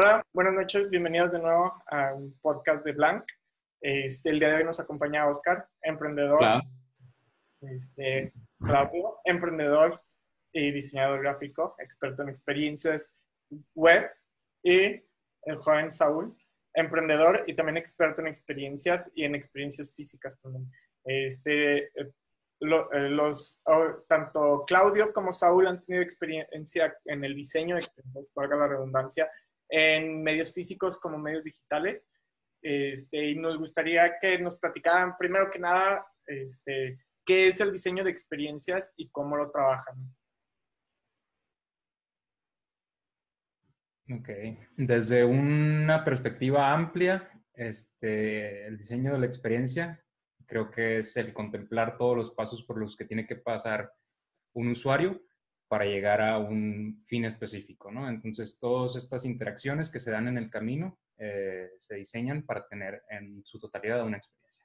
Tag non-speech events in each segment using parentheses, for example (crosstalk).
Hola, buenas noches, bienvenidos de nuevo a un podcast de Blanc. Este, el día de hoy nos acompaña Oscar, emprendedor. Este, Claudio, emprendedor y diseñador gráfico, experto en experiencias web. Y el joven Saúl, emprendedor y también experto en experiencias y en experiencias físicas también. Este, eh, eh, los, tanto Claudio como Saúl han tenido experiencia en el diseño valga la redundancia, en medios físicos como medios digitales. Este, y nos gustaría que nos platicaran, primero que nada, este, qué es el diseño de experiencias y cómo lo trabajan. Ok, desde una perspectiva amplia, este, el diseño de la experiencia creo que es el contemplar todos los pasos por los que tiene que pasar un usuario para llegar a un fin específico, ¿no? Entonces, todas estas interacciones que se dan en el camino eh, se diseñan para tener en su totalidad una experiencia.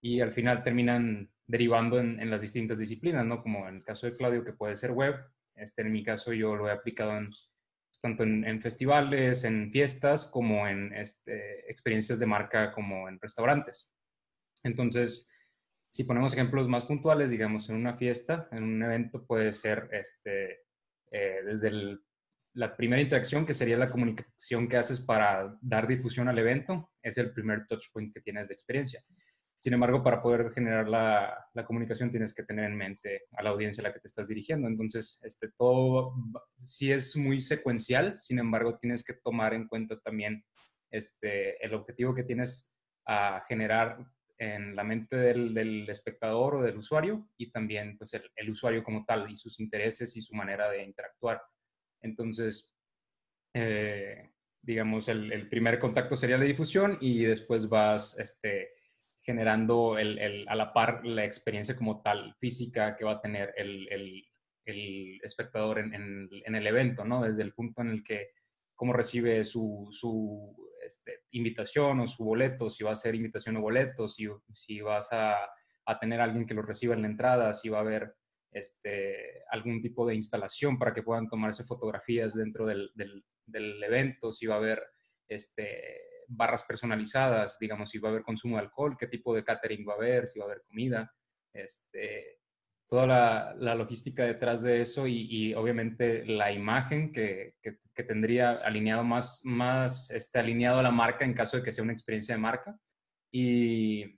Y al final terminan derivando en, las distintas disciplinas, ¿no? Como en el caso de Claudio, que puede ser web. Este, en mi caso, yo lo he aplicado en, tanto en, festivales, en fiestas, como en este, experiencias de marca, como en restaurantes. Entonces, si ponemos ejemplos más puntuales, digamos, en una fiesta, en un evento, puede ser este, eh, desde la primera interacción, que sería la comunicación que haces para dar difusión al evento, es el primer touch point que tienes de experiencia. Sin embargo, para poder generar la, la, comunicación tienes que tener en mente a la audiencia a la que te estás dirigiendo. Entonces, este, todo sí es muy secuencial, sin embargo, tienes que tomar en cuenta también este, el objetivo que tienes a generar en la mente del, espectador o del usuario y también pues, el, usuario como tal y sus intereses y su manera de interactuar. Entonces, eh, digamos, el, primer contacto sería la difusión y después vas este, generando a la par la experiencia como tal física que va a tener el, espectador en, el evento, ¿no? Desde el punto en el que cómo recibe su, este, invitación o su boleto, si va a ser invitación o boleto, si, vas a, tener alguien que lo reciba en la entrada, si va a haber este, algún tipo de instalación para que puedan tomarse fotografías dentro del, del, del evento, si va a haber este, barras personalizadas, digamos, si va a haber consumo de alcohol, qué tipo de catering va a haber, si va a haber comida, este, toda la, logística detrás de eso y, obviamente la imagen que, que, tendría alineado más, más este, alineado a la marca en caso de que sea una experiencia de marca. Y,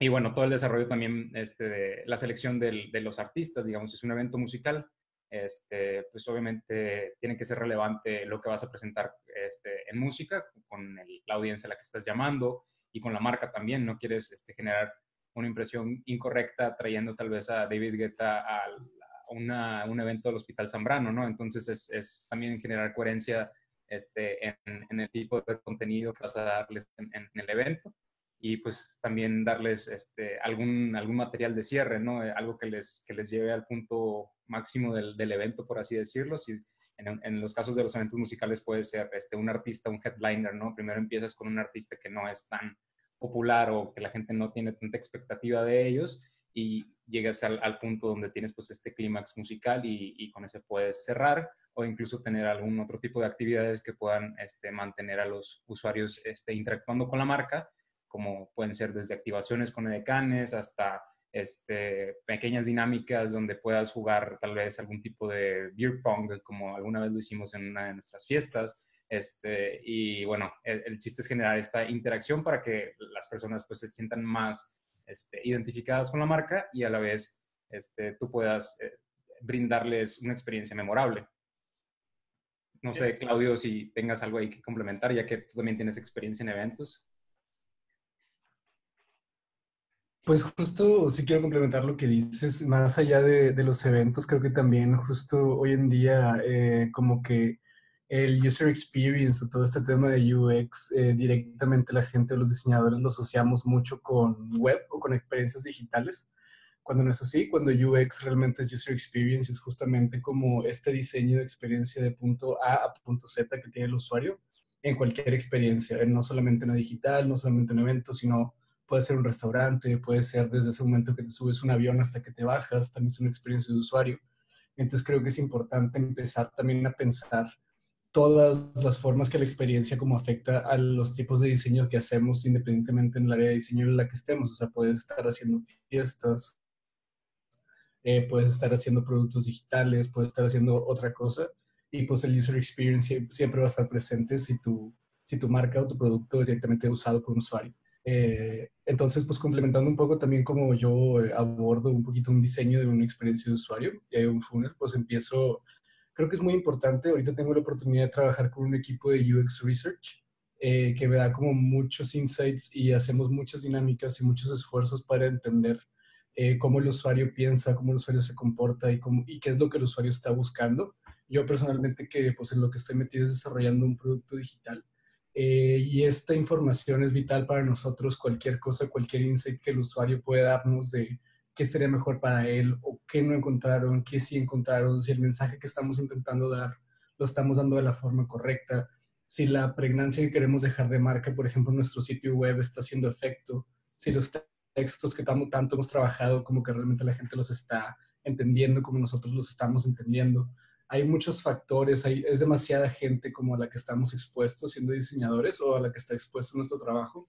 y bueno, todo el desarrollo también, este, de la selección del, de los artistas, digamos, es un evento musical, este, pues obviamente tiene que ser relevante lo que vas a presentar este, en música, con la audiencia a la que estás llamando y con la marca también, no quieres este, generar una impresión incorrecta trayendo tal vez a David Guetta a, un evento del Hospital Zambrano, ¿no? Entonces es, también generar coherencia este, en, en, el tipo de contenido que vas a darles en, el evento y pues también darles este, algún, algún material de cierre, ¿no? Eh, algo que les, que les lleve al punto máximo del, del evento, por así decirlo. Si, en, en, los casos de los eventos musicales puede ser este, un artista, un headliner, ¿no? Primero empiezas con un artista que no es tan popular o que la gente no tiene tanta expectativa de ellos y llegas al, punto donde tienes pues este clímax musical y, y, con ese puedes cerrar o incluso tener algún otro tipo de actividades que puedan este, mantener a los usuarios este, interactuando con la marca, como pueden ser desde activaciones con edecanes hasta este, pequeñas dinámicas donde puedas jugar tal vez algún tipo de beer pong, como alguna vez lo hicimos en una de nuestras fiestas, este, y bueno, el, chiste es generar esta interacción para que las personas pues se sientan más este, identificadas con la marca y a la vez este, tú puedas eh, brindarles una experiencia memorable. No sé, Claudio, si tengas algo ahí que complementar, ya que tú también tienes experiencia en eventos. Pues justo sí quiero complementar lo que dices, más allá de, de los eventos, creo que también justo hoy en día eh, como que el user experience o todo este tema de UX, eh, directamente la gente, los diseñadores lo asociamos mucho con web o con experiencias digitales. Cuando no es así, cuando UX realmente es user experience, es justamente como este diseño de experiencia de punto A a punto Z que tiene el usuario en cualquier experiencia, no solamente en lo digital, no solamente en eventos, sino puede ser un restaurante, puede ser desde ese momento que te subes un avión hasta que te bajas, también es una experiencia de usuario. Entonces creo que es importante empezar también a pensar todas las formas que la experiencia como afecta a los tipos de diseño que hacemos independientemente en el área de diseño en la que estemos. O sea, puedes estar haciendo fiestas, eh, puedes estar haciendo productos digitales, puedes estar haciendo otra cosa y pues el user experience siempre va a estar presente si tu, si tu marca o tu producto es directamente usado por un usuario. Eh, entonces, pues complementando un poco también como yo eh, abordo un poquito un diseño de una experiencia de usuario, un funnel, pues empiezo creo que es muy importante. Ahorita tengo la oportunidad de trabajar con un equipo de UX Research eh, que me da como muchos insights y hacemos muchas dinámicas y muchos esfuerzos para entender eh, cómo el usuario piensa, cómo el usuario se comporta y, cómo, y qué es lo que el usuario está buscando. Yo personalmente que pues en lo que estoy metido es desarrollando un producto digital. Eh, y esta información es vital para nosotros, cualquier cosa, cualquier insight que el usuario pueda darnos de, qué estaría mejor para él o qué no encontraron, qué sí encontraron, si el mensaje que estamos intentando dar lo estamos dando de la forma correcta, si la pregnancia que queremos dejar de marca, por ejemplo, en nuestro sitio web está haciendo efecto, si los textos que tanto hemos trabajado como que realmente la gente los está entendiendo como nosotros los estamos entendiendo. Hay muchos factores, es demasiada gente como a la que estamos expuestos siendo diseñadores o a la que está expuesto nuestro trabajo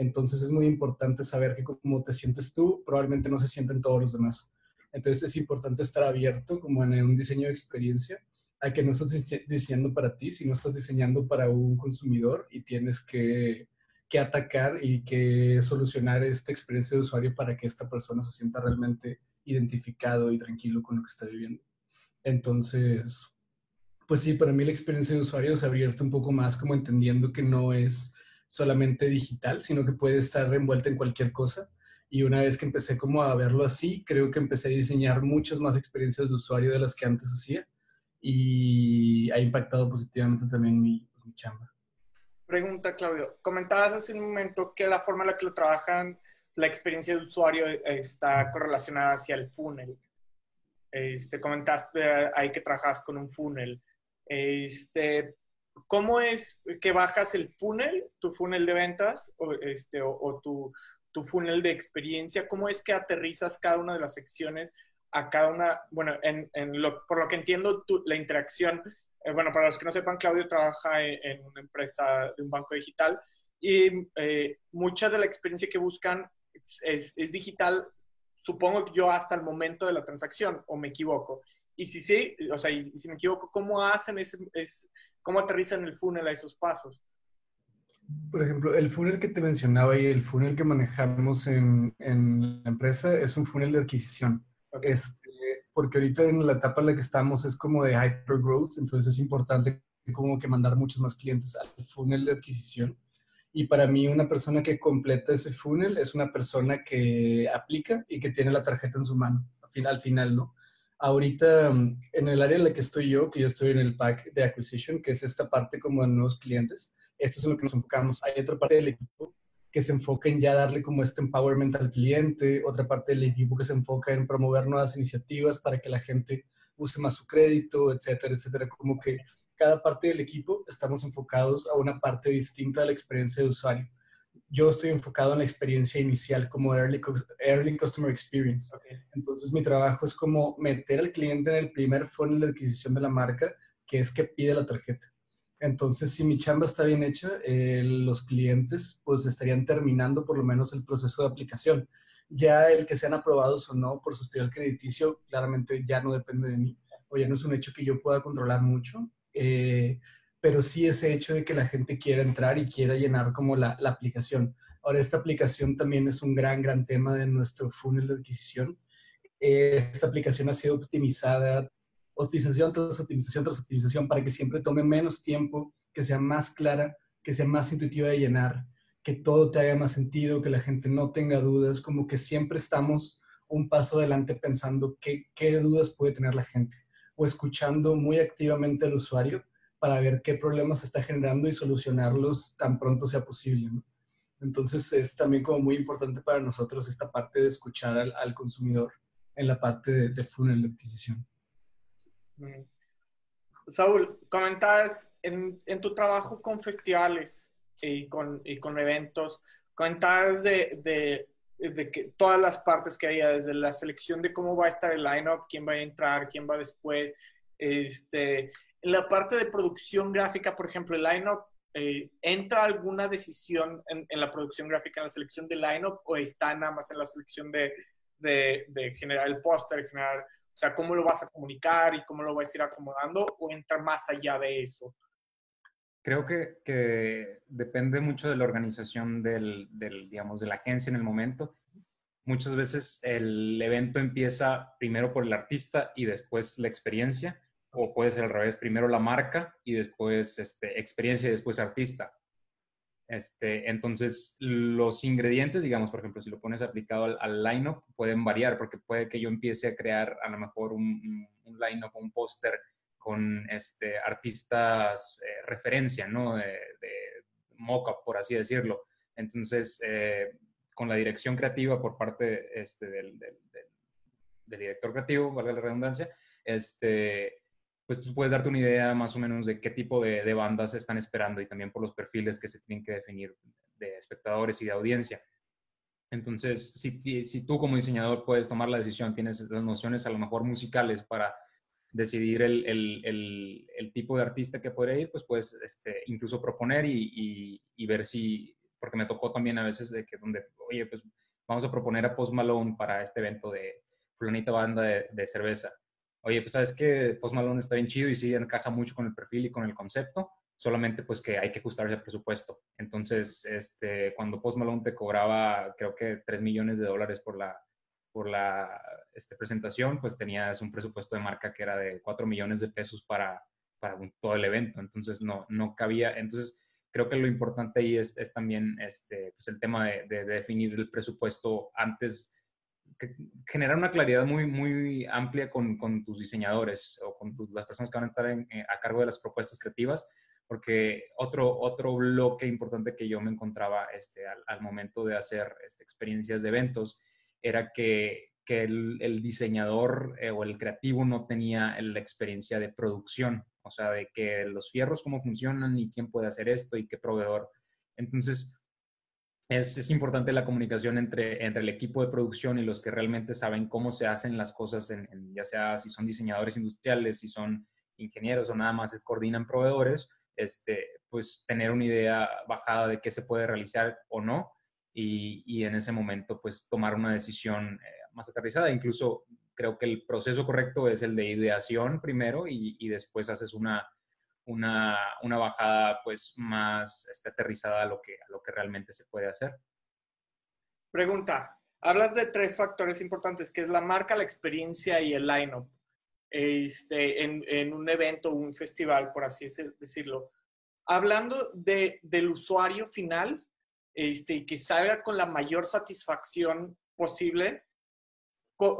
entonces es muy importante saber que como te sientes tú, probablemente no se sienten todos los demás. Entonces es importante estar abierto como en un diseño de experiencia a que no estás diseñando para ti, sino estás diseñando para un consumidor y tienes que, que atacar y que solucionar esta experiencia de usuario para que esta persona se sienta realmente identificado y tranquilo con lo que está viviendo. Entonces, pues sí, para mí la experiencia de usuario ha abierto un poco más como entendiendo que no es solamente digital, sino que puede estar envuelta en cualquier cosa. Y una vez que empecé como a verlo así, creo que empecé a diseñar muchas más experiencias de usuario de las que antes hacía y ha impactado positivamente también mi, mi chamba. Pregunta, Claudio. Comentabas hace un momento que la forma en la que lo trabajan, la experiencia de usuario está correlacionada hacia el funnel. Este, comentaste ahí que trabajas con un funnel. Este, ¿Cómo es que bajas el funnel, tu funnel de ventas o, este, o, tu, tu, funnel de experiencia? ¿Cómo es que aterrizas cada una de las secciones a cada una? Bueno, en, en lo, por lo que entiendo, la interacción, eh, bueno, para los que no sepan, Claudio trabaja en, una empresa de un banco digital y eh, mucha de la experiencia que buscan es, es digital, supongo yo, hasta el momento de la transacción, o me equivoco. Y si sí, o sea, y, si me equivoco, ¿cómo hacen ese, cómo aterrizan el funnel a esos pasos? Por ejemplo, el funnel que te mencionaba y el funnel que manejamos en, en la empresa es un funnel de adquisición. Este, porque ahorita en la etapa en la que estamos es como de hypergrowth, entonces es importante como que mandar muchos más clientes al funnel de adquisición. Y para mí una persona que completa ese funnel es una persona que aplica y que tiene la tarjeta en su mano, al final, al final ¿no? Ahorita, mm, en el área en la que estoy yo, que yo estoy en el pack de acquisition, que es esta parte como de nuevos clientes, esto es en lo que nos enfocamos. Hay otra parte del equipo que se enfoca en ya darle como este empowerment al cliente, otra parte del equipo que se enfoca en promover nuevas iniciativas para que la gente use más su crédito, etcétera, etcétera. Como que cada parte del equipo estamos enfocados a una parte distinta de la experiencia de usuario yo estoy enfocado en la experiencia inicial como early, early customer experience. Entonces mi trabajo es como meter al cliente en el primer funnel de adquisición de la marca, que es que pide la tarjeta. Entonces, si mi chamba está bien hecha, eh, los clientes pues estarían terminando por lo menos el proceso de aplicación. Ya el que sean aprobados o no por su historial crediticio, claramente ya no depende de mí, o ya no es un hecho que yo pueda controlar mucho. Eh, pero sí ese hecho de que la gente quiera entrar y quiera llenar como la, la aplicación. Ahora, esta aplicación también es un gran, gran tema de nuestro funnel de adquisición. esta aplicación ha sido optimizada, optimización tras optimización tras optimización, para que siempre tome menos tiempo, que sea más clara, que sea más intuitiva de llenar, que todo te haga más sentido, que la gente no tenga dudas, como que siempre estamos un paso adelante pensando qué, qué dudas puede tener la gente o escuchando muy activamente al usuario para ver qué problemas está generando y solucionarlos tan pronto sea posible. Entonces es también como muy importante para nosotros esta parte de escuchar al, consumidor en la parte de, funnel de adquisición. Mm. Saúl, comentabas en, en, tu trabajo con festivales y con, y con eventos, comentabas de, de, de, que todas las partes que había, desde la selección de cómo va a estar el lineup, quién va a entrar, quién va después, este, la parte de producción gráfica, por ejemplo, el line-up, eh, ¿entra alguna decisión en, la producción gráfica, en la selección del line-up, o está nada más en la selección de, de, generar el póster, generar, o sea, cómo lo vas a comunicar y cómo lo vas a ir acomodando, o entra más allá de eso? Creo que, que depende mucho de la organización del, del, digamos, de la agencia en el momento. Muchas veces el evento empieza primero por el artista y después la experiencia, o puede ser al revés, primero la marca y después este, experiencia y después artista. Este, entonces, los ingredientes, digamos, por ejemplo, si lo pones aplicado al, al line-up, pueden variar, porque puede que yo empiece a crear a lo mejor un, un line-up, un póster con este, artistas eh, referencia, ¿no? De, de mock-up, por así decirlo. Entonces, eh, con la dirección creativa por parte este, del, del, director creativo, valga la redundancia, este, pues tú puedes darte una idea más o menos de qué tipo de, de, bandas están esperando y también por los perfiles que se tienen que definir de espectadores y de audiencia. Entonces, si, si tú como diseñador puedes tomar la decisión, tienes las nociones a lo mejor musicales para decidir el, el, el, tipo de artista que podría ir, pues puedes este, incluso proponer y, y, ver si, porque me tocó también a veces de que donde, oye, pues vamos a proponer a Post Malone para este evento de fulanita banda de, de cerveza. Oye, pues sabes que Post Malone está bien chido y sí encaja mucho con el perfil y con el concepto, solamente pues que hay que ajustarse el presupuesto. Entonces, este, cuando Post Malone te cobraba, creo que 3 millones de dólares por la, por la este, presentación, pues tenías un presupuesto de marca que era de 4 millones de pesos para, para todo el evento, entonces no, no cabía, entonces creo que lo importante ahí es, es también este, pues el tema de, de, definir el presupuesto antes, generar una claridad muy, muy amplia con, con tus diseñadores o con las personas que van a estar eh, a cargo de las propuestas creativas, porque otro, otro bloque importante que yo me encontraba este, al, momento de hacer este, experiencias de eventos era que, el, diseñador eh, o el creativo no tenía la experiencia de producción, o sea, de que los fierros cómo funcionan y quién puede hacer esto y qué proveedor. Entonces, es, importante la comunicación entre, entre el equipo de producción y los que realmente saben cómo se hacen las cosas, en, ya sea si son diseñadores industriales, si son ingenieros o nada más coordinan proveedores, este, pues tener una idea bajada de qué se puede realizar o no y, en ese momento pues tomar una decisión eh, más aterrizada. Incluso creo que el proceso correcto es el de ideación primero y, después haces una, una, una, bajada pues más este, aterrizada a lo, que, lo que realmente se puede hacer. Pregunta, hablas de tres factores importantes, que es la marca, la experiencia y el line-up. Este, en, en, un evento, un festival, por así decirlo. Hablando de, del usuario final, este, que salga con la mayor satisfacción posible.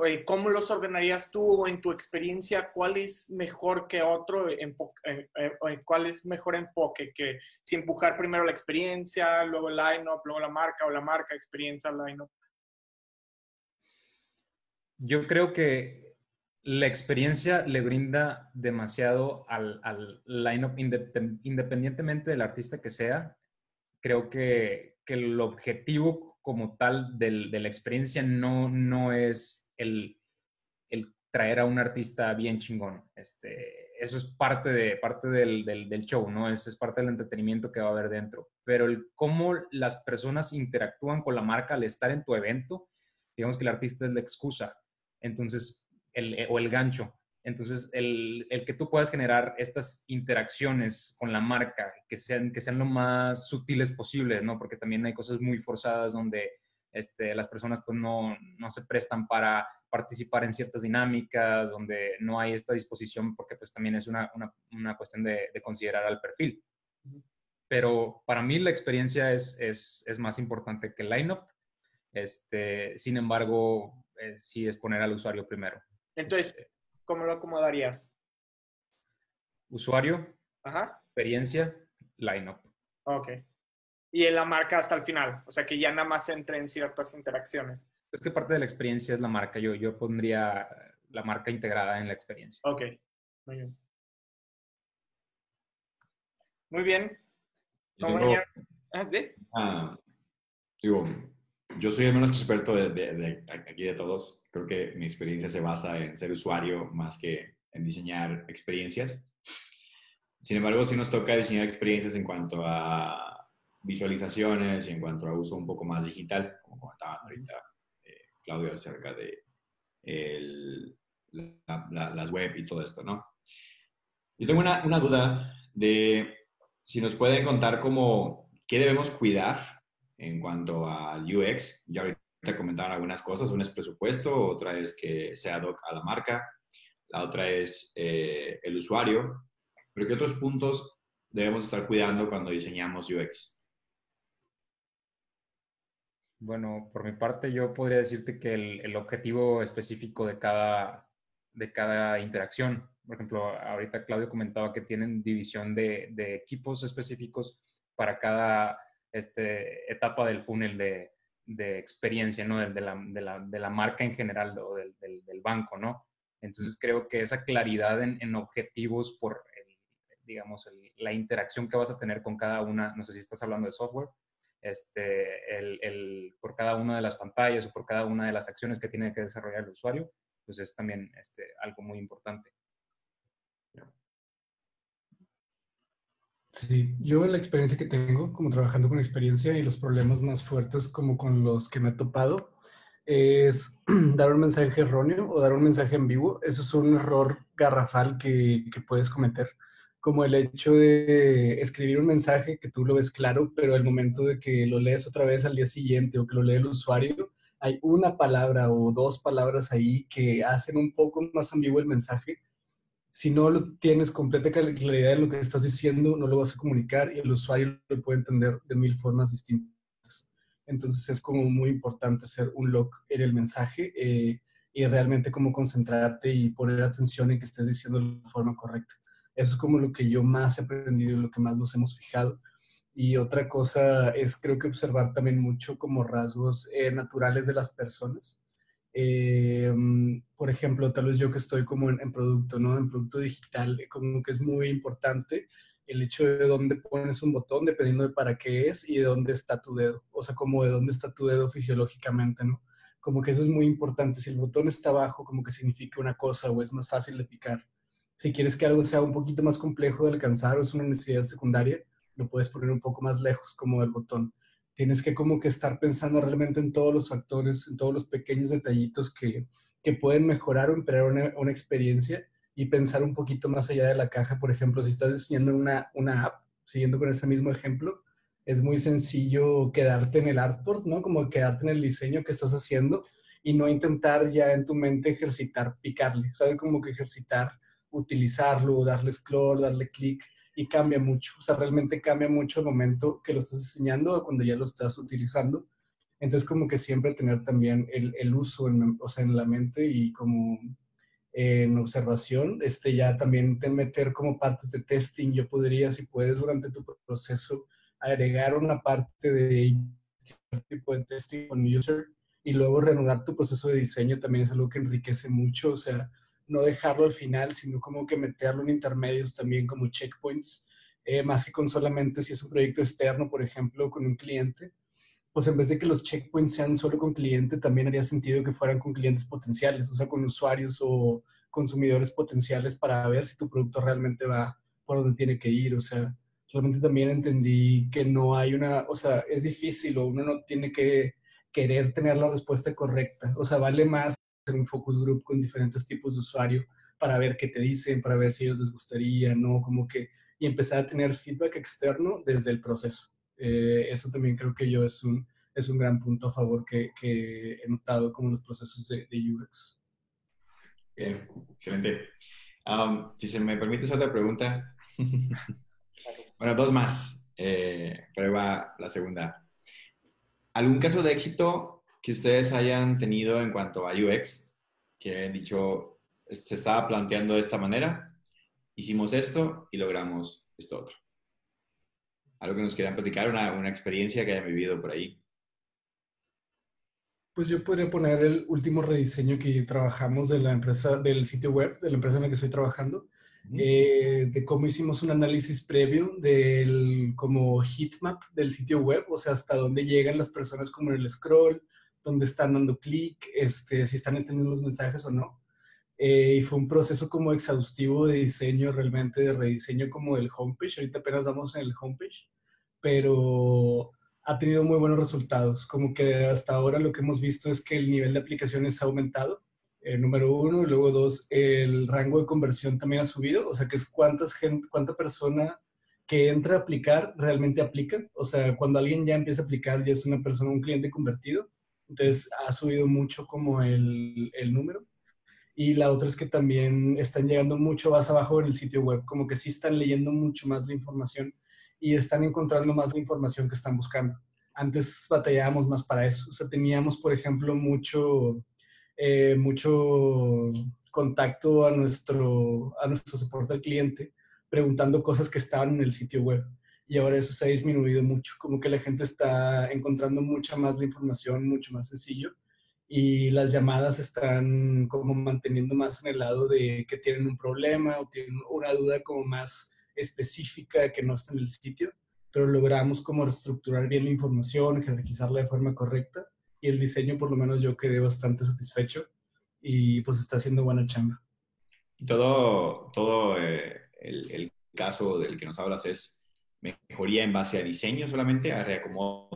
Eh, ¿Cómo los ordenarías tú en tu experiencia? ¿Cuál es mejor que otro? ¿Cuál es mejor enfoque? Que si empujar primero la experiencia, luego el line-up, luego la marca o la marca, experiencia, line-up. Yo creo que la experiencia le brinda demasiado al, al line-up independientemente del artista que sea. Creo que que el objetivo como tal del, de la experiencia no, no es el, traer a un artista bien chingón. Este, eso es parte, de, parte del, del, show, ¿no? Es, es parte del entretenimiento que va a haber dentro. Pero el cómo las personas interactúan con la marca al estar en tu evento, digamos que el artista es la excusa. Entonces, el, o el gancho. Entonces, el, el, que tú puedas generar estas interacciones con la marca, que sean, que sean lo más sutiles posible, ¿no? Porque también hay cosas muy forzadas donde este, las personas pues no, no, se prestan para participar en ciertas dinámicas, donde no hay esta disposición, porque pues también es una, una, una cuestión de, de, considerar al perfil. Pero para mí la experiencia es, es, es más importante que el lineup. Este, sin embargo, eh, sí es poner al usuario primero. Entonces, este, ¿cómo lo acomodarías? Usuario, experiencia, lineup. Ok. Y en la marca hasta el final, o sea que ya nada más entre en ciertas interacciones. Es que parte de la experiencia es la marca. Yo, yo pondría la marca integrada en la experiencia. Ok, muy bien. Muy bien. Ah, ah, digo, yo soy el menos experto de, de, aquí de todos. Creo que mi experiencia se basa en ser usuario más que en diseñar experiencias. sin embargo, sí nos toca diseñar experiencias en cuanto a visualizaciones y en cuanto a uso un poco más digital, como comentaba ahorita eh, Claudio acerca de las web y todo esto, ¿no? Yo tengo una, una duda de si nos pueden contar cómo, qué debemos cuidar en cuanto al UX. Ya ahorita comentaron algunas cosas. Una es presupuesto, otra es que sea ad hoc a la marca, la otra es eh, el usuario. Pero ¿qué otros puntos debemos estar cuidando cuando diseñamos UX? Bueno, por mi parte yo podría decirte que el, objetivo específico de cada, de cada interacción por ejemplo, ahorita Claudio comentaba que tienen división de, equipos específicos para cada este, etapa del funnel de, experiencia, ¿no? De, la, marca en general o del, banco, ¿no? Entonces creo que esa claridad en, objetivos por, digamos, la interacción que vas a tener con cada una, no sé si estás hablando de software, este, el, por cada una de las pantallas o por cada una de las acciones que tiene que desarrollar el usuario, pues es también este, algo muy importante. Sí, yo la experiencia que tengo como trabajando con experiencia y los problemas más fuertes como con los que me he topado es (clears throat) dar un mensaje erróneo o dar un mensaje en vivo. Eso es un error garrafal que, que puedes cometer, como el hecho de escribir un mensaje que tú lo ves claro, pero el momento de que lo lees otra vez al día siguiente o que lo lee el usuario, hay una palabra o dos palabras ahí que hacen un poco más ambiguo el mensaje si no lo tienes completa claridad en lo que estás diciendo, no lo vas a comunicar y el usuario lo puede entender de mil formas distintas. Entonces es como muy importante hacer un lock en el mensaje eh, y realmente como concentrarte y poner atención en que estés diciendo de la forma correcta. Eso es como lo que yo más he aprendido y lo que más nos hemos fijado. Y otra cosa es creo que observar también mucho como rasgos eh, naturales de las personas eh, por ejemplo, tal vez yo que estoy como en, producto, ¿no? En producto digital, eh, como que es muy importante el hecho de dónde pones un botón, dependiendo de para qué es y de dónde está tu dedo. O sea, como de dónde está tu dedo fisiológicamente, ¿no? Como que eso es muy importante. Si el botón está abajo, como que significa una cosa o es más fácil de picar. Si quieres que algo sea un poquito más complejo de alcanzar o es una necesidad secundaria, lo puedes poner un poco más lejos como del botón tienes que como que estar pensando realmente en todos los factores, en todos los pequeños detallitos que, que pueden mejorar o empeorar una, una, experiencia y pensar un poquito más allá de la caja. Por ejemplo, si estás diseñando una, una app, siguiendo con ese mismo ejemplo, es muy sencillo quedarte en el artboard, ¿no? Como quedarte en el diseño que estás haciendo y no intentar ya en tu mente ejercitar, picarle, ¿sabes? Como que ejercitar, utilizarlo, darle scroll, darle clic y cambia mucho. O sea, realmente cambia mucho el momento que lo estás diseñando o cuando ya lo estás utilizando. Entonces, como que siempre tener también el, uso en, o sea, en la mente y como en observación, este, ya también te meter como partes de testing. Yo podría, si puedes, durante tu proceso, agregar una parte de tipo de testing con user y luego reanudar tu proceso de diseño también es algo que enriquece mucho. O sea, no dejarlo al final, sino como que meterlo en intermedios también como checkpoints, eh, más que con solamente si es un proyecto externo, por ejemplo, con un cliente, pues en vez de que los checkpoints sean solo con cliente, también haría sentido que fueran con clientes potenciales, o sea, con usuarios o consumidores potenciales para ver si tu producto realmente va por donde tiene que ir, o sea, realmente también entendí que no hay una, o sea, es difícil o uno no tiene que querer tener la respuesta correcta, o sea, vale más un focus group con diferentes tipos de usuario para ver qué te dicen, para ver si ellos les gustaría, ¿no? Como que, y empezar a tener feedback externo desde el proceso. Eh, eso también creo que yo es un, es un gran punto a favor que, que he notado como los procesos de, de UX. Bien, excelente. Um, si se me permite hacer otra pregunta. (laughs) bueno, dos más, eh, pero va la segunda. ¿Algún caso de éxito que ustedes hayan tenido en cuanto a UX, que hayan dicho, se estaba planteando de esta manera, hicimos esto y logramos esto otro. Algo que nos quieran platicar, una, una experiencia que hayan vivido por ahí. Pues yo podría poner el último rediseño que trabajamos de la empresa, del sitio web, de la empresa en la que estoy trabajando, eh, de cómo hicimos un análisis previo del como heatmap del sitio web, o sea, hasta dónde llegan las personas como en el scroll, dónde están dando clic, este, si están entendiendo los mensajes o no. Eh, y fue un proceso como exhaustivo de diseño, realmente de rediseño como del homepage. Ahorita apenas vamos en el homepage, pero ha tenido muy buenos resultados. Como que hasta ahora lo que hemos visto es que el nivel de aplicaciones ha aumentado, eh, número uno, y luego dos, el rango de conversión también ha subido, o sea que es cuántas gente, cuánta persona que entra a aplicar realmente aplica, o sea, cuando alguien ya empieza a aplicar ya es una persona, un cliente convertido, entonces ha subido mucho como el, el número. Y la otra es que también están llegando mucho más abajo en el sitio web, como que sí están leyendo mucho más la información y están encontrando más la información que están buscando. Antes batallábamos más para eso. O sea, teníamos, por ejemplo, mucho, eh, mucho contacto a nuestro, a nuestro soporte al cliente preguntando cosas que estaban en el sitio web. Y ahora eso se ha disminuido mucho. Como que la gente está encontrando mucha más la información, mucho más sencillo. Y las llamadas están como manteniendo más en el lado de que tienen un problema o tienen una duda como más específica que no está en el sitio, pero logramos como reestructurar bien la información, jerarquizarla de forma correcta y el diseño por lo menos yo quedé bastante satisfecho y pues está haciendo buena chamba. Todo, todo eh, el, el, caso del que nos hablas es mejoría en base a diseño solamente, a reacomodo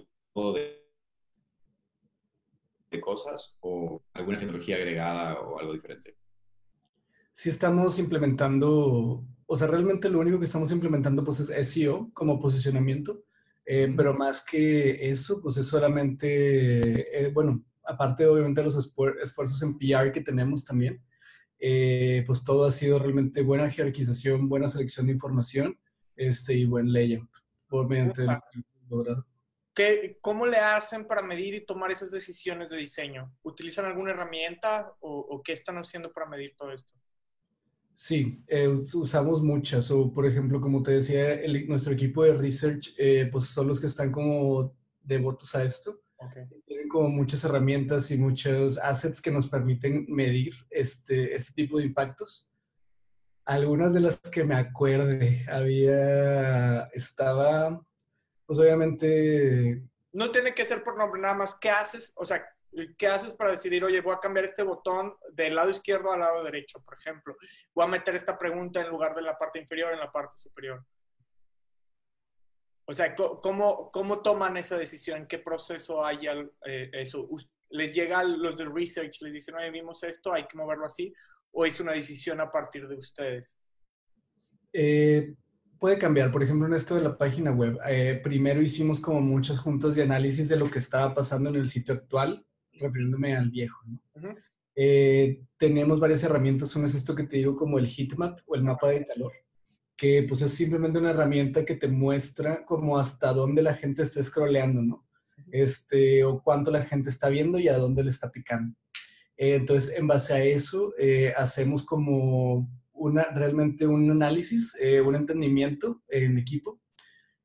de, de cosas o alguna tecnología agregada o algo diferente. Sí estamos implementando o sea, realmente lo único que estamos implementando pues es SEO como posicionamiento, eh, pero más que eso, pues es solamente, eh, bueno, aparte obviamente de los esfuerzos en PR que tenemos también, eh, pues todo ha sido realmente buena jerarquización, buena selección de información este, y buen layout por mediante. ¿Qué, ¿Cómo le hacen para medir y tomar esas decisiones de diseño? ¿Utilizan alguna herramienta o, o qué están haciendo para medir todo esto? Sí, eh, usamos muchas. O, por ejemplo, como te decía, nuestro equipo de research, eh, pues son los que están como devotos a esto. Tienen como muchas herramientas y muchos assets que nos permiten medir este, este tipo de impactos. Algunas de las que me acuerde, había, estaba, pues obviamente... No tiene que ser por nombre, nada más. ¿Qué haces? O sea, ¿Qué haces para decidir, oye, voy a cambiar este botón del lado izquierdo al lado derecho, por ejemplo? Voy a meter esta pregunta en lugar de la parte inferior en la parte superior. O sea, ¿cómo, cómo toman esa decisión? qué proceso hay eh, eso? ¿Les llega a los de research, les dicen, oye, vimos esto, hay que moverlo así? ¿O es una decisión a partir de ustedes? Eh, puede cambiar. Por ejemplo, en esto de la página web, eh, primero hicimos como muchos juntos de análisis de lo que estaba pasando en el sitio actual refiriéndome al viejo. ¿no? Eh, tenemos varias herramientas, una es esto que te digo como el heatmap o el mapa de calor, que pues es simplemente una herramienta que te muestra como hasta dónde la gente está scrolleando, ¿no? Este, o cuánto la gente está viendo y a dónde le está picando. Eh, entonces, en base a eso, eh, hacemos como una, realmente un análisis, un entendimiento en equipo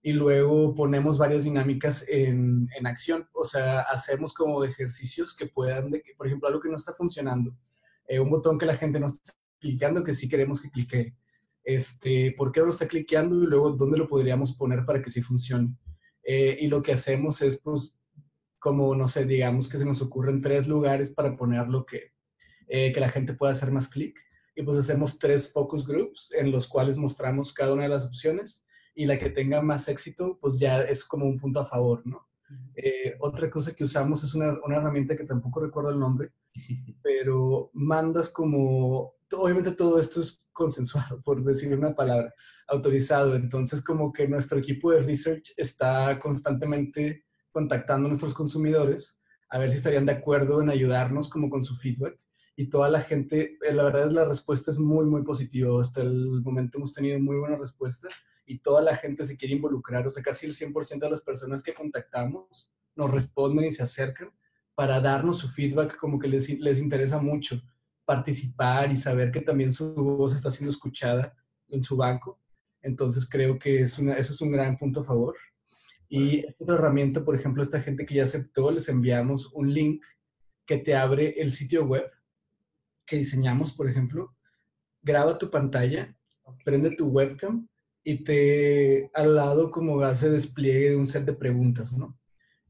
y luego ponemos varias dinámicas en, en, acción. O sea, hacemos como ejercicios que puedan, de por ejemplo, algo que no está funcionando, eh, un botón que la gente no está clicando, que sí queremos que clique. Este, ¿Por qué no lo está cliqueando? Y luego, ¿dónde lo podríamos poner para que sí funcione? Eh, y lo que hacemos es, pues, como, no sé, digamos que se nos ocurren tres lugares para ponerlo que, eh, que la gente pueda hacer más clic. Y pues hacemos tres focus groups en los cuales mostramos cada una de las opciones y la que tenga más éxito, pues ya es como un punto a favor, ¿no? Eh, otra cosa que usamos es una, una, herramienta que tampoco recuerdo el nombre, (laughs) pero mandas como, obviamente todo esto es consensuado, por decir una palabra, autorizado. Entonces, como que nuestro equipo de research está constantemente contactando a nuestros consumidores a ver si estarían de acuerdo en ayudarnos como con su feedback. Y toda la gente, eh, la verdad es la respuesta es muy, muy positiva. Hasta el momento hemos tenido muy buena respuesta y toda la gente se quiere involucrar, o sea, casi el 100% de las personas que contactamos nos responden y se acercan para darnos su feedback, como que les, les interesa mucho participar y saber que también su voz está siendo escuchada en su banco. Entonces creo que es eso es un gran punto a favor. Y esta otra herramienta, por ejemplo, esta gente que ya aceptó, les enviamos un link que te abre el sitio web que diseñamos, por ejemplo. Graba tu pantalla, prende tu webcam y te al lado como hace despliegue de un set de preguntas, ¿no?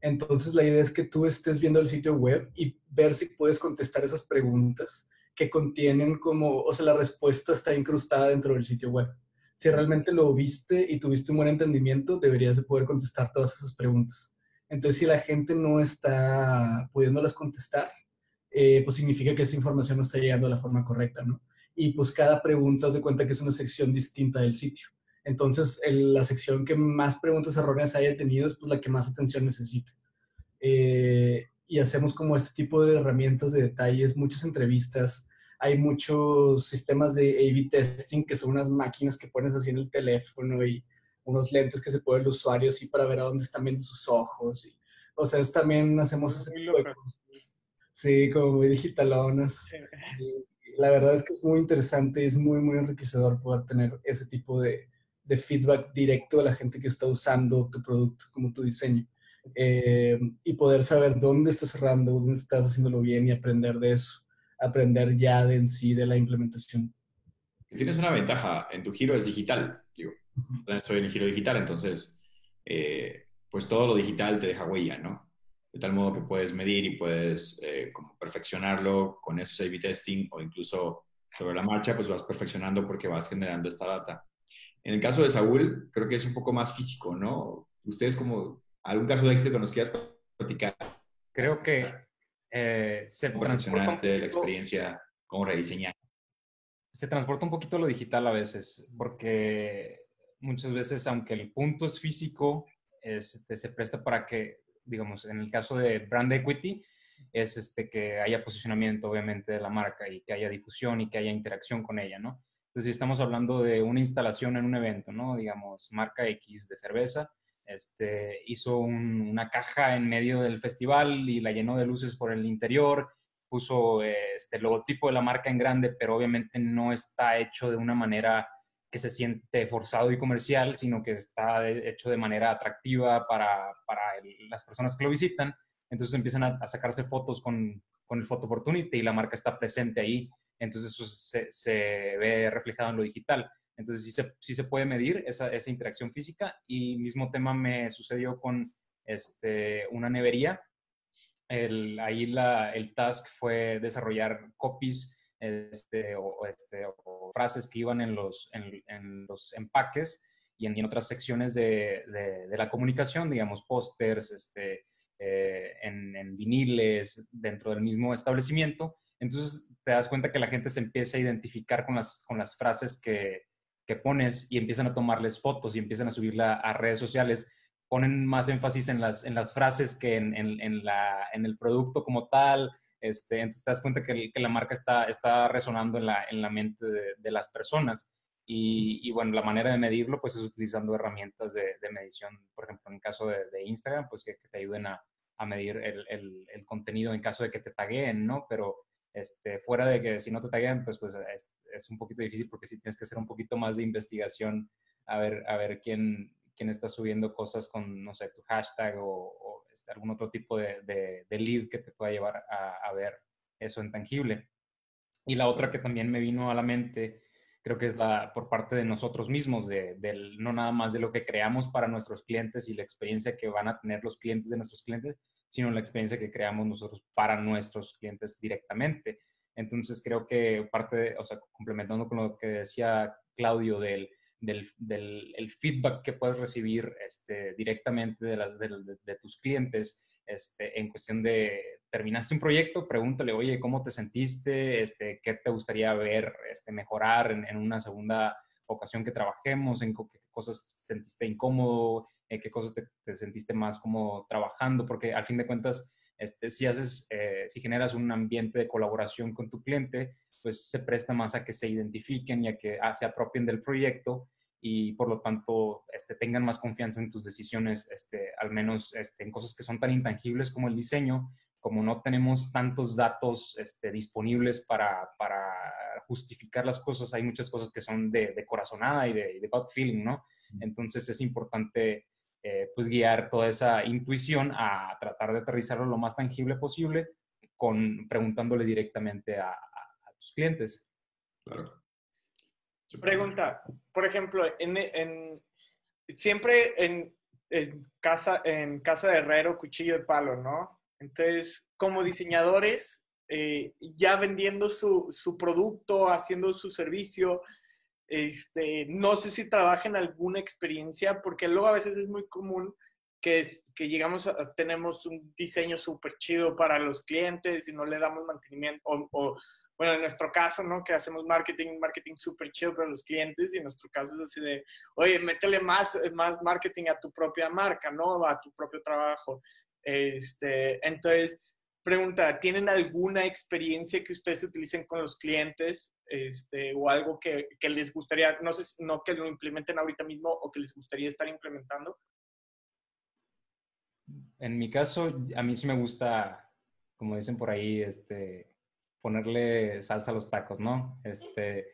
Entonces la idea es que tú estés viendo el sitio web y ver si puedes contestar esas preguntas que contienen como, o sea, la respuesta está incrustada dentro del sitio web. Si realmente lo viste y tuviste un buen entendimiento, deberías de poder contestar todas esas preguntas. Entonces, si la gente no está pudiéndolas contestar, eh, pues significa que esa información no está llegando de la forma correcta, ¿no? Y pues cada pregunta se cuenta que es una sección distinta del sitio. Entonces, la sección que más preguntas erróneas haya tenido es pues la que más atención necesita. Eh, y hacemos como este tipo de herramientas de detalles, muchas entrevistas. Hay muchos sistemas de A-B testing que son unas máquinas que pones así en el teléfono y unos lentes que se pone el usuario así para ver a dónde están viendo sus ojos. Y, o sea, es, también hacemos ese tipo de cosas. Sí, como muy digitalonas. La verdad es que es muy interesante y es muy, muy enriquecedor poder tener ese tipo de, de feedback directo de la gente que está usando tu producto como tu diseño. Eh, y poder saber dónde estás cerrando, dónde estás haciéndolo bien y aprender de eso, aprender ya de en sí de la implementación. Tienes una ventaja, en tu giro es digital, digo, estoy en el giro digital, entonces, eh, pues todo lo digital te deja huella, ¿no? De tal modo que puedes medir y puedes eh, como perfeccionarlo con esos A-B testing o incluso sobre la marcha, pues vas perfeccionando porque vas generando esta data. En el caso de Saúl, creo que es un poco más físico, ¿no? Ustedes como ¿Algún caso de éxito que nos quieras platicar? Creo que eh, se ¿Cómo la experiencia? ¿Cómo rediseñar? Se transporta un poquito lo digital a veces, porque muchas veces, aunque el punto es físico, este, se presta para que, digamos, en el caso de brand equity, es este, que haya posicionamiento, obviamente, de la marca y que haya difusión y que haya interacción con ella, ¿no? Entonces, si estamos hablando de una instalación en un evento, ¿no? Digamos, marca X de cerveza, este, hizo una caja en medio del festival y la llenó de luces por el interior, puso este, el logotipo de la marca en grande, pero obviamente no está hecho de una manera que se siente forzado y comercial, sino que está hecho de manera atractiva para, para las personas que lo visitan. Entonces empiezan a, sacarse fotos con, con, el Photo Opportunity y la marca está presente ahí. Entonces eso se, se ve reflejado en lo digital. Entonces sí se, sí se puede medir esa, esa, interacción física y mismo tema me sucedió con este, una nevería. El, ahí la, el task fue desarrollar copies este, o, este, o frases que iban en los, en, en los empaques y en, en otras secciones de, de, la comunicación, digamos, pósters, este, eh, en, en, viniles, dentro del mismo establecimiento. Entonces te das cuenta que la gente se empieza a identificar con las, con las frases que, que pones y empiezan a tomarles fotos y empiezan a subirla a redes sociales, ponen más énfasis en las, en las frases que en, en, la, en el producto como tal. Este, entonces te das cuenta que, que la marca está, está resonando en la, en la mente de, las personas. Y, y, bueno, la manera de medirlo pues es utilizando herramientas de, de medición, por ejemplo, en caso de, Instagram, pues que, te ayuden a, a medir el, el, el, contenido en caso de que te taguen, ¿no? Pero este, fuera de que si no te taguean, pues, pues es, un poquito difícil porque sí tienes que hacer un poquito más de investigación a ver, a ver quién, quién está subiendo cosas con, no sé, tu hashtag o, este, algún otro tipo de, de, lead que te pueda llevar a, a, ver eso en tangible. Y la otra que también me vino a la mente, creo que es la por parte de nosotros mismos, de, del, no nada más de lo que creamos para nuestros clientes y la experiencia que van a tener los clientes de nuestros clientes, sino la experiencia que creamos nosotros para nuestros clientes directamente. Entonces creo que parte, o sea, complementando con lo que decía Claudio del, del, del el feedback que puedes recibir este, directamente de, de, de, tus clientes este, en cuestión de, terminaste un proyecto, pregúntale, oye, ¿cómo te sentiste? Este, ¿Qué te gustaría ver este, mejorar en, en una segunda ocasión que trabajemos? ¿En qué cosas sentiste incómodo? eh, qué cosas te, sentiste más como trabajando, porque al fin de cuentas, este, si haces, eh, si generas un ambiente de colaboración con tu cliente, pues se presta más a que se identifiquen y a que ah, se apropien del proyecto y por lo tanto este, tengan más confianza en tus decisiones, este, al menos este, en cosas que son tan intangibles como el diseño, como no tenemos tantos datos este, disponibles para, para, justificar las cosas, hay muchas cosas que son de, de corazonada y de, de gut feeling, ¿no? Entonces es importante eh, pues guiar toda esa intuición a tratar de aterrizarlo lo más tangible posible con preguntándole directamente a, tus clientes. Claro. Pregunta, por ejemplo, en, siempre en, casa, en casa de herrero, cuchillo de palo, ¿no? Entonces, como diseñadores, eh, ya vendiendo su, su, producto, haciendo su servicio. Este, no sé si trabajen alguna experiencia, porque luego a veces es muy común que, que llegamos a, tenemos un diseño súper chido para los clientes y no le damos mantenimiento, o, bueno, en nuestro caso, ¿no? Que hacemos marketing, marketing súper chido para los clientes y en nuestro caso es así de, oye, métele más, más marketing a tu propia marca, ¿no? A tu propio trabajo. Este, entonces, pregunta, ¿tienen alguna experiencia que ustedes utilicen con los clientes este, o algo que, que les gustaría, no sé, no que lo implementen ahorita mismo o que les gustaría estar implementando? En mi caso, a mí sí me gusta, como dicen por ahí, este, ponerle salsa a los tacos, ¿no? Este,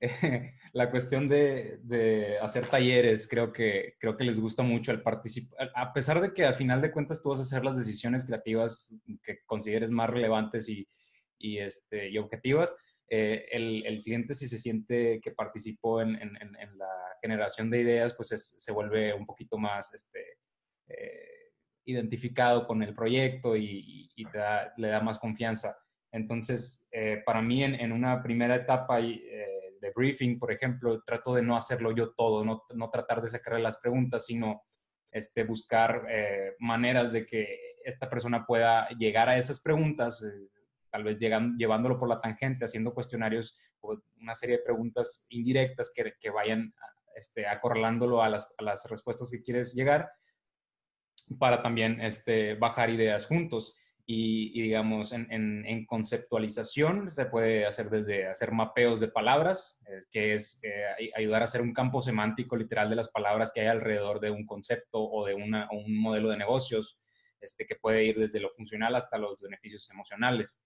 (laughs) la cuestión de, de, hacer talleres, creo que, creo que les gusta mucho el participar, a pesar de que al final de cuentas tú vas a hacer las decisiones creativas que consideres más relevantes y, y, este, y objetivas, eh, el, el, cliente si se siente que participó en, en, en la generación de ideas, pues se vuelve un poquito más este, eh, identificado con el proyecto y, y te da, le da más confianza. Entonces, eh, para mí en, en, una primera etapa eh, de briefing, por ejemplo, trato de no hacerlo yo todo, no, no tratar de sacarle las preguntas, sino este, buscar eh, maneras de que esta persona pueda llegar a esas preguntas, tal vez llevándolo por la tangente, haciendo cuestionarios o una serie de preguntas indirectas que, que vayan este, acorralándolo a las, a las respuestas que quieres llegar para también este, bajar ideas juntos. Y, digamos, en, conceptualización se puede hacer desde hacer mapeos de palabras, eh, que es eh, ayudar a hacer un campo semántico literal de las palabras que hay alrededor de un concepto o de un modelo de negocios, este, que puede ir desde lo funcional hasta los beneficios emocionales.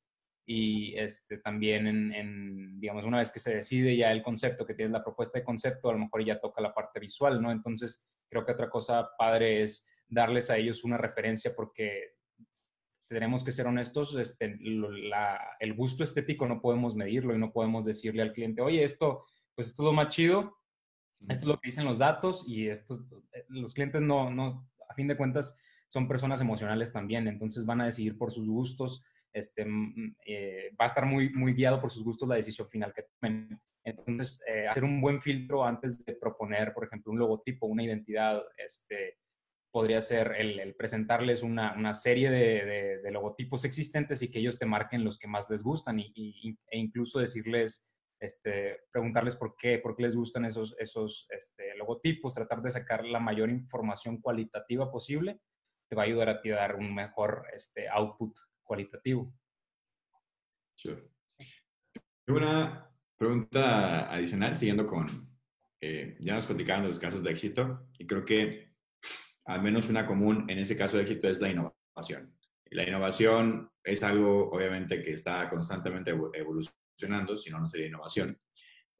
Y este, también, en, en, digamos, una vez que se decide ya el concepto, que tienes la propuesta de concepto, a lo mejor ya toca la parte visual, ¿no? Entonces, creo que otra cosa padre es darles a ellos una referencia porque tenemos que ser honestos, este, el gusto estético no podemos medirlo y no podemos decirle al cliente, oye, esto, pues esto es lo más chido, esto es lo que dicen los datos y esto, eh, los clientes no, no, a fin de cuentas, son personas emocionales también, entonces van a decidir por sus gustos, este, eh, va a estar muy, muy guiado por sus gustos la decisión final que tomen. Entonces, eh, hacer un buen filtro antes de proponer, por ejemplo, un logotipo, una identidad, este, podría ser el, presentarles una, una serie de, de, logotipos existentes y que ellos te marquen los que más les gustan y, e incluso decirles, este, preguntarles por qué, por qué les gustan esos, esos este, logotipos, tratar de sacar la mayor información cualitativa posible, te va a ayudar a ti a dar un mejor este, output cualitativo. Una pregunta adicional, siguiendo con, eh, ya nos platicaban de los casos de éxito y creo que al menos una común en ese caso de éxito es la innovación. La innovación es algo, obviamente, que está constantemente evolucionando, si no, no sería innovación.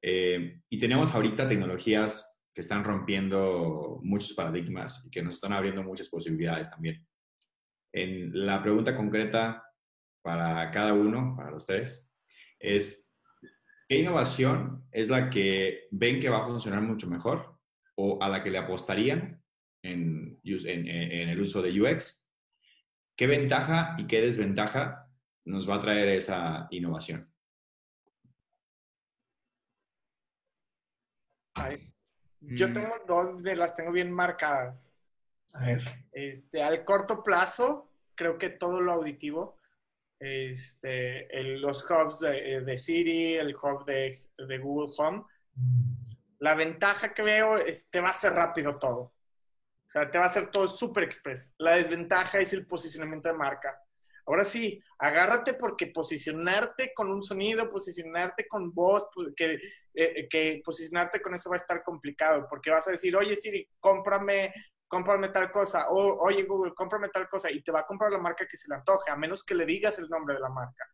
Eh, y tenemos ahorita tecnologías que están rompiendo muchos paradigmas y que nos están abriendo muchas posibilidades también. En la pregunta concreta para cada uno, para los tres, es, ¿qué innovación es la que ven que va a funcionar mucho mejor o a la que le apostarían en, el uso de UX. ¿Qué ventaja y qué desventaja nos va a traer esa innovación? yo mm. tengo dos de las tengo bien marcadas. A ver. Este, al corto plazo, creo que todo lo auditivo, este, los hubs de, de, Siri, el hub de, de, Google Home, la ventaja que veo es que va a ser rápido todo. O sea, te va a hacer todo súper express. La desventaja es el posicionamiento de marca. Ahora sí, agárrate porque posicionarte con un sonido, posicionarte con voz, pues, que, eh, que posicionarte con eso va a estar complicado, porque vas a decir, oye Siri, cómprame, cómprame tal cosa, o oye Google, cómprame tal cosa, y te va a comprar la marca que se le antoje, a menos que le digas el nombre de la marca.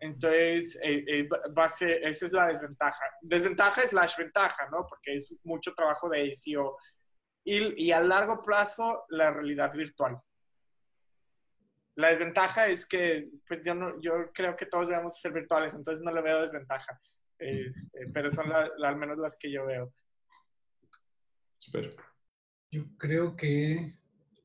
Entonces, eh, eh, va a ser, esa es la desventaja. Desventaja es la ventaja, ¿no? Porque es mucho trabajo de SEO y, a largo plazo la realidad virtual. La desventaja es que, pues yo, no, yo creo que todos debemos ser virtuales, entonces no le veo desventaja, este, pero son al menos las que yo veo. Super. Yo creo que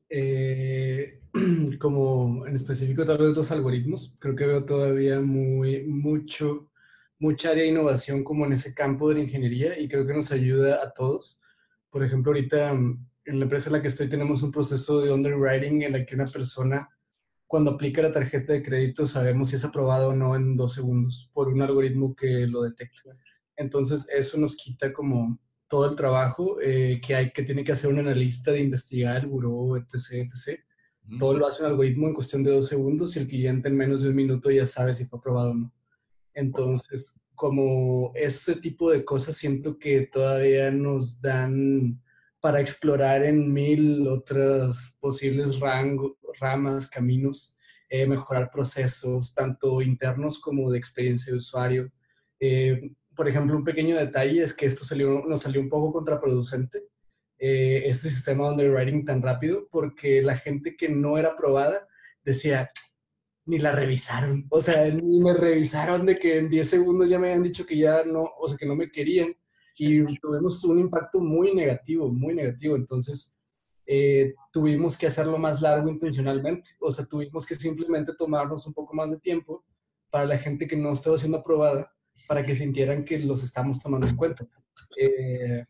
Eh, (clears throat) como en específico tal vez los algoritmos, creo que veo todavía muy, mucho, mucha área de innovación como en ese campo de la ingeniería y creo que nos ayuda a todos. Por ejemplo, ahorita mm, en la empresa en la que estoy tenemos un proceso de underwriting en la que una persona cuando aplica la tarjeta de crédito sabemos si es aprobado o no en dos segundos por un algoritmo que lo detecta. Entonces eso nos quita como todo el trabajo eh, que hay que tiene que hacer un analista de investigar el buró, etc, etc. Todo lo hace un algoritmo en cuestión de dos segundos y el cliente en menos de un minuto ya sabe si fue aprobado o no. Entonces, como ese tipo de cosas siento que todavía nos dan para explorar en mil otras posibles rangos, ramas, caminos, eh, mejorar procesos, tanto internos como de experiencia de usuario. Eh, por ejemplo, un pequeño detalle es que esto salió, nos salió un poco contraproducente, eh, este sistema de underwriting tan rápido, porque la gente que no era aprobada decía, ni la revisaron, o sea, ni me revisaron de que en 10 segundos ya me habían dicho que ya no, o sea, que no me querían, y tuvimos un impacto muy negativo, muy negativo, entonces eh, tuvimos que hacerlo más largo intencionalmente, o sea, tuvimos que simplemente tomarnos un poco más de tiempo para la gente que no estaba siendo aprobada para que sintieran que los estamos tomando en cuenta. Eh,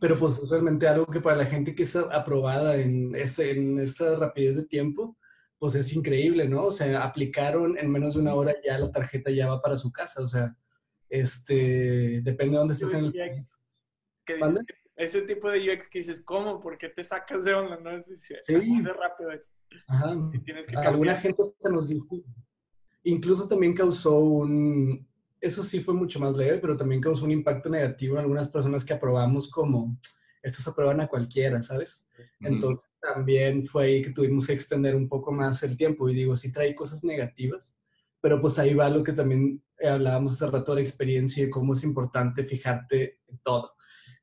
pero pues es realmente algo que para la gente que está aprobada en, en esta rapidez de tiempo, pues es increíble, ¿no? O sea, aplicaron en menos de una hora ya la tarjeta ya va para su casa, o sea, este, depende de dónde estés en el país. Ese tipo de UX que dices, ¿cómo? ¿Por qué te sacas de onda? No es, sí. de rápido. Ajá. Alguna gente nos dijo, incluso también causó un, eso sí fue mucho más leve, pero también causó un impacto negativo en algunas personas que aprobamos como, estos aprueban a cualquiera, ¿sabes? Entonces también fue ahí que tuvimos que extender un poco más el tiempo y digo, sí trae cosas negativas, pero pues ahí va lo que también hablábamos hace rato de la experiencia y cómo es importante fijarte en todo.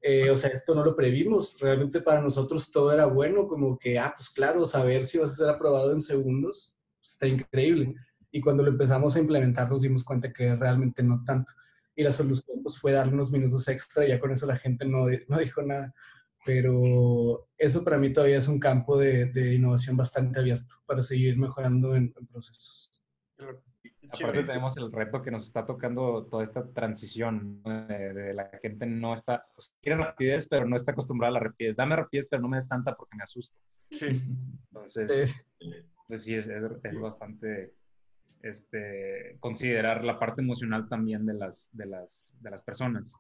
Eh, o sea, esto no lo previmos, realmente para nosotros todo era bueno, como que, ah, pues claro, saber si vas a ser aprobado en segundos, pues, está increíble y cuando lo empezamos a implementar nos dimos cuenta que realmente no tanto. Y la solución pues, fue darle unos minutos extra y ya con eso la gente no, no dijo nada. Pero eso para mí todavía es un campo de, de innovación bastante abierto para seguir mejorando en, procesos. Aparte tenemos el reto que nos está tocando toda esta transición de, la gente no está, pues, quiere rapidez, pero no está acostumbrada a la rapidez. Dame rapidez, pero no me des tanta porque me asusto. Sí. Entonces, pues sí, es, es bastante este, considerar la parte emocional también de las, de las, de las personas.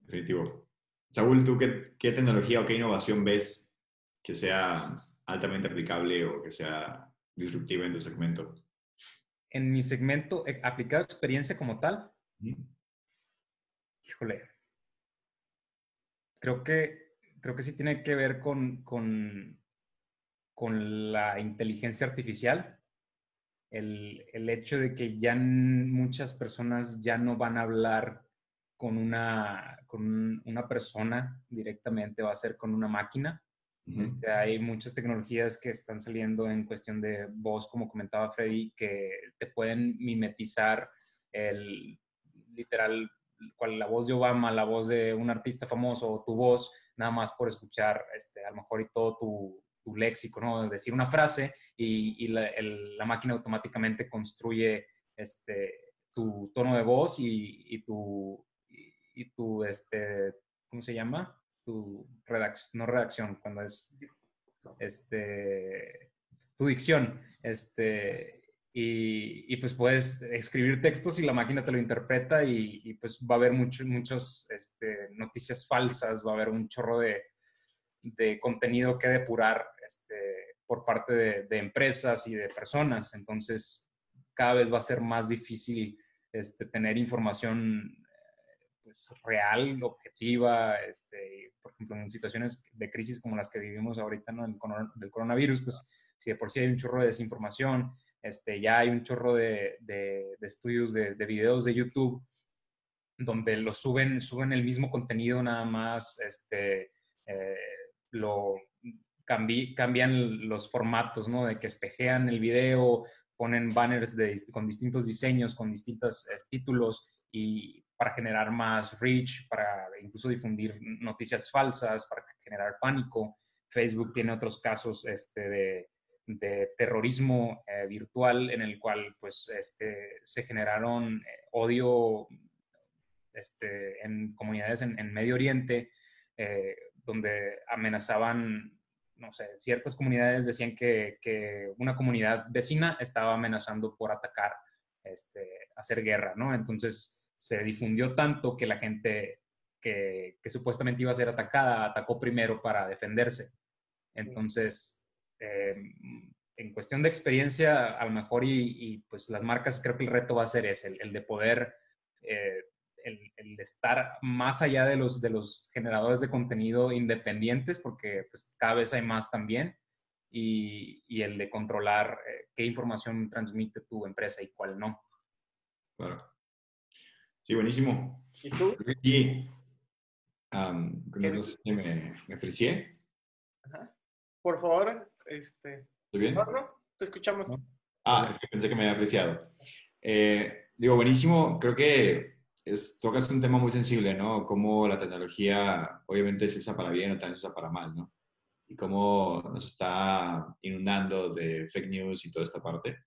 Definitivo. Saúl, ¿tú qué, qué tecnología o qué innovación ves que sea altamente aplicable o que sea disruptiva en tu segmento? En mi segmento, eh, aplicado experiencia como tal, híjole, creo que, creo que sí tiene que ver con, con, con la inteligencia artificial el, el, hecho de que ya muchas personas ya no van a hablar con una, con una persona directamente, va a ser con una máquina. este, hay muchas tecnologías que están saliendo en cuestión de voz, como comentaba Freddy, que te pueden mimetizar el literal, cual, la voz de Obama, la voz de un artista famoso o tu voz, nada más por escuchar este, a lo mejor y todo tu, tu léxico, ¿no? Decir una frase y, la, máquina automáticamente construye este, tu tono de voz y, tu, y, tu, este, ¿cómo se llama? Tu redacción, no redacción, cuando es, este, tu dicción, este, y, pues puedes escribir textos y la máquina te lo interpreta y, pues va a haber muchas muchos, este, noticias falsas, va a haber un chorro de, de contenido que depurar este, por parte de, empresas y de personas. Entonces, cada vez va a ser más difícil este, tener información pues, real, objetiva. Este, por ejemplo, en situaciones de crisis como las que vivimos ahorita ¿no? del coronavirus, pues si de por sí hay un chorro de desinformación, este, ya hay un chorro de, de, estudios de, de, videos de YouTube donde lo suben, suben el mismo contenido nada más, este, eh, lo cambian los formatos, ¿no? De que espejean el video, ponen banners con distintos diseños, con distintos títulos y para generar más reach, para incluso difundir noticias falsas, para generar pánico. Facebook tiene otros casos este, de, terrorismo eh, virtual en el cual pues, este, se generaron eh, odio este, en comunidades en, Medio Oriente, eh, donde amenazaban, no sé, ciertas comunidades decían que, que, una comunidad vecina estaba amenazando por atacar, este, hacer guerra, ¿no? Entonces se difundió tanto que la gente que, que supuestamente iba a ser atacada atacó primero para defenderse. Entonces, eh, en cuestión de experiencia, a lo mejor y, pues las marcas, creo que el reto va a ser ese, el, de poder, eh, el, el, estar más allá de los, de los generadores de contenido independientes, porque pues cada vez hay más también, y, y el de controlar eh, qué información transmite tu empresa y cuál no. Claro. Sí, buenísimo. ¿Y tú? Sí. Um, me, me ofrecí. Ajá. Por favor, este. ¿Estoy bien? No, te escuchamos. Ah, es que pensé que me había apreciado. Eh, digo, buenísimo. Creo que es, tocas un tema muy sensible, ¿no? Cómo la tecnología obviamente se usa para bien o también se usa para mal, ¿no? Y cómo nos está inundando de fake news y toda esta parte.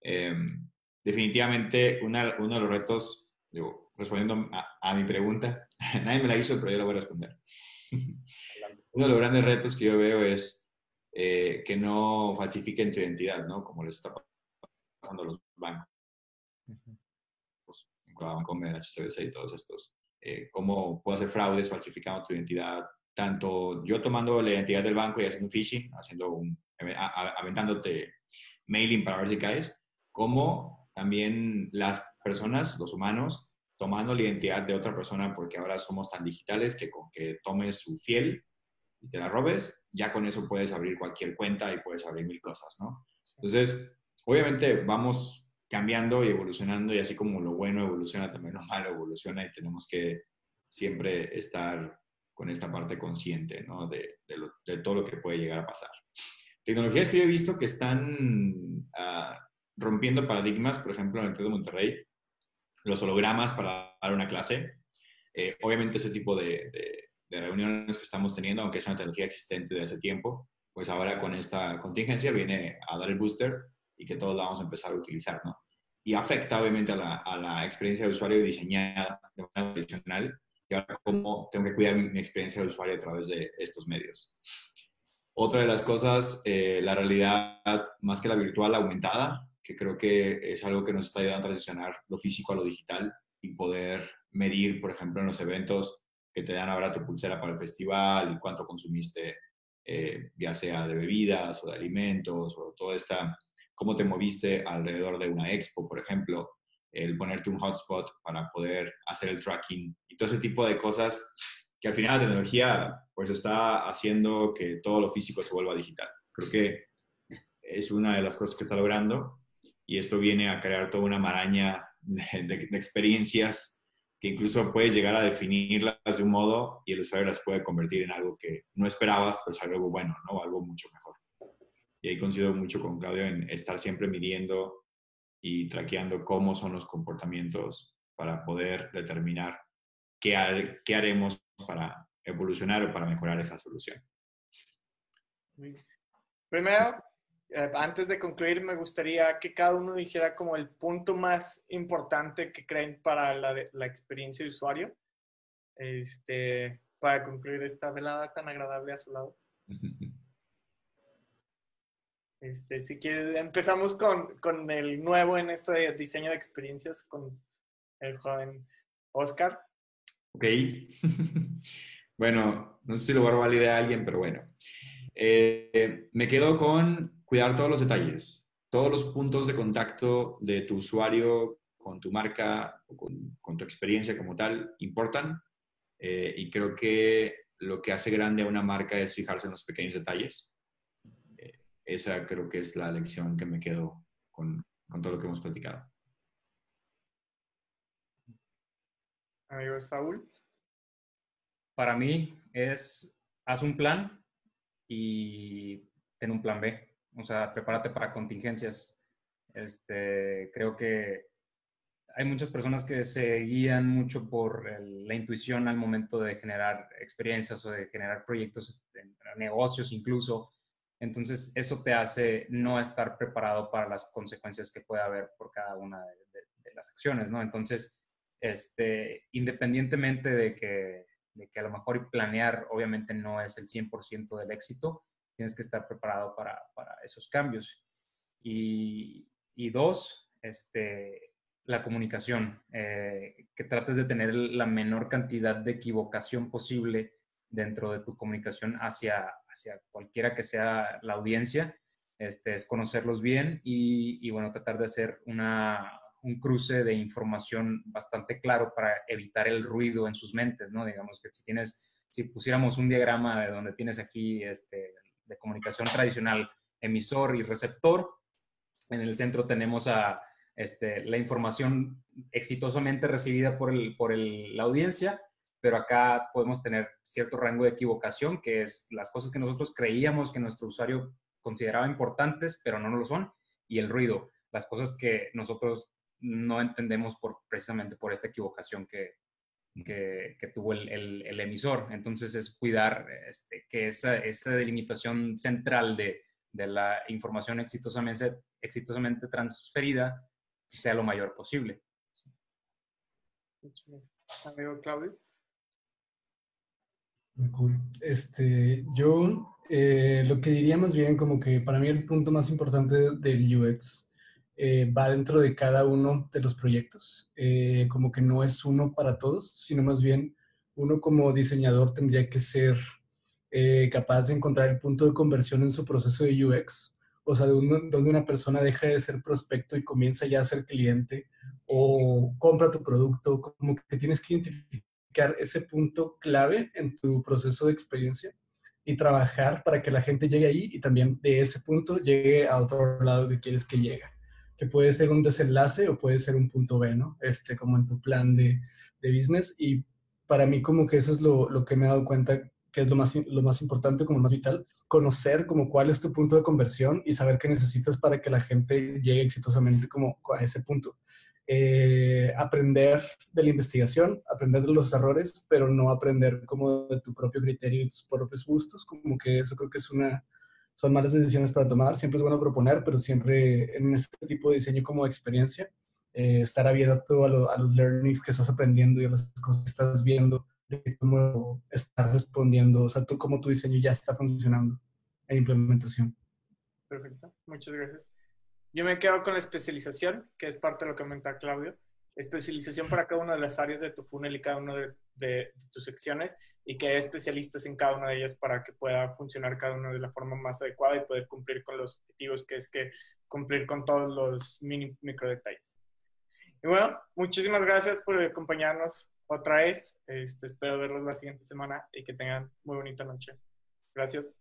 Em, definitivamente, una, uno de los retos, digo, respondiendo a, a, mi pregunta, (laughs) nadie me la hizo, pero yo la voy a responder. (laughs) Uno de los grandes retos que yo veo es eh, que no falsifiquen tu identidad, ¿no? Como les está pasando a los bancos. Pues, Bancomer, HSBC y todos estos. Eh, cómo puedo hacer fraudes falsificando tu identidad, tanto yo tomando la identidad del banco y haciendo un phishing, haciendo un, aventándote mailing para ver si caes, como también las personas, los humanos, tomando la identidad de otra persona porque ahora somos tan digitales que con que tomes su fiel y te la robes, ya con eso puedes abrir cualquier cuenta y puedes abrir mil cosas, ¿no? Entonces, obviamente vamos cambiando y evolucionando y así como lo bueno evoluciona, también lo malo evoluciona y tenemos que siempre estar con esta parte consciente, ¿no? De, de, todo lo que puede llegar a pasar. Tecnologías que yo he visto que están uh, rompiendo paradigmas, por ejemplo, en el de Monterrey, los hologramas para dar una clase. Eh, obviamente ese tipo de, de reuniones que estamos teniendo, aunque es una tecnología existente de hace tiempo, pues ahora con esta contingencia viene a dar el booster y que todos la vamos a empezar a utilizar, ¿no? Y afecta obviamente a la, a la experiencia de usuario diseñada de manera tradicional y ahora cómo tengo que cuidar mi, experiencia de usuario a través de estos medios. Otra de las cosas, eh, la realidad más que la virtual aumentada, que creo que es algo que nos está ayudando a transicionar lo físico a lo digital y poder medir, por ejemplo, en los eventos, que te dan ahora tu pulsera para el festival y cuánto consumiste, eh, ya sea de bebidas o de alimentos o toda esta, cómo te moviste alrededor de una expo, por ejemplo, el ponerte un hotspot para poder hacer el tracking y todo ese tipo de cosas que al final la tecnología pues está haciendo que todo lo físico se vuelva digital. Creo que es una de las cosas que está logrando y esto viene a crear toda una maraña de, experiencias que incluso puedes llegar a definirlas de un modo y el usuario las puede convertir en algo que no esperabas, pero es algo bueno, ¿no? Algo mucho mejor. Y ahí coincido mucho con Claudio en estar siempre midiendo y traqueando cómo son los comportamientos para poder determinar qué, qué haremos para evolucionar o para mejorar esa solución. Primero, eh, antes de concluir, me gustaría que cada uno dijera como el punto más importante que creen para la, la experiencia de usuario, este, para concluir esta velada tan agradable a su lado. Este, si quieres, empezamos con, con el nuevo en esto de diseño de experiencias con el joven Oscar. Ok. (laughs) bueno, no sé si lo va a robar la idea a alguien, pero bueno. Eh, me quedo con cuidar todos los detalles, todos los puntos de contacto de tu usuario con tu marca con, tu experiencia como tal importan. Eh, y creo que lo que hace grande a una marca es fijarse en los pequeños detalles. Esa creo que es la lección que me quedo con, con todo lo que hemos platicado. Amigo Saúl. Para mí es, haz un plan y ten un plan B. O sea, prepárate para contingencias. Este, creo que hay muchas personas que se guían mucho por la intuición al momento de generar experiencias o de generar proyectos, negocios incluso. Entonces, eso te hace no estar preparado para las consecuencias que puede haber por cada una de, las acciones, ¿no? Entonces, este, independientemente de que, de que a lo mejor planear obviamente no es el 100% del éxito, tienes que estar preparado para, para esos cambios. Y, y dos, este, la comunicación, eh, que trates de tener la menor cantidad de equivocación posible dentro de tu comunicación hacia, hacia cualquiera que sea la audiencia, este, es conocerlos bien y, y, bueno, tratar de hacer una, un cruce de información bastante claro para evitar el ruido en sus mentes, ¿no? Digamos que si tienes, si pusiéramos un diagrama de donde tienes aquí este, de comunicación tradicional, emisor y receptor, en el centro tenemos a este, la información exitosamente recibida por, el, por la audiencia, pero acá podemos tener cierto rango de equivocación, que es las cosas que nosotros creíamos que nuestro usuario consideraba importantes, pero no lo son, y el ruido, las cosas que nosotros no entendemos por, precisamente por esta equivocación que, que, tuvo el, el, emisor. Entonces es cuidar este, que esa, esa delimitación central de, de la información exitosamente, exitosamente transferida sea lo mayor posible. Amigo Claudio. Cool. Este, yo eh, lo que diría más bien como que para mí el punto más importante del UX eh, va dentro de cada uno de los proyectos. Eh, como que no es uno para todos, sino más bien uno como diseñador tendría que ser capaz de encontrar el punto de conversión en su proceso de UX o sea, donde una persona deja de ser prospecto y comienza ya a ser cliente o compra tu producto, como que tienes que identificar ese punto clave en tu proceso de experiencia y trabajar para que la gente llegue ahí y también de ese punto llegue a otro lado que quieres que llegue. Que puede ser un desenlace o puede ser un punto B, ¿no? Este, como en tu plan de, de business. Y para mí como que eso es lo, lo que me he dado cuenta que es lo más, lo más importante, como lo más vital, conocer como cuál es tu punto de conversión y saber qué necesitas para que la gente llegue exitosamente como a ese punto. Eh, aprender de la investigación, aprender de los errores, pero no aprender como de tu propio criterio y tus propios gustos, como que eso creo que es una, son malas decisiones para tomar, siempre es bueno proponer, pero siempre en este tipo de diseño como experiencia, eh, estar abierto a, a, los learnings que estás aprendiendo y a las cosas que estás viendo de cómo está respondiendo, o sea, tú, cómo tu diseño ya está funcionando en implementación. Perfecto, muchas gracias. Yo me quedo con la especialización, que es parte de lo que comenta Claudio. Especialización para cada una de las áreas de tu funnel y cada una de, de, tus secciones y que haya especialistas en cada una de ellas para que pueda funcionar cada una de la forma más adecuada y poder cumplir con los objetivos, que es que cumplir con todos los mini, micro detalles. Y bueno, muchísimas gracias por acompañarnos otra vez. Este, espero verlos la siguiente semana y que tengan muy bonita noche. Gracias.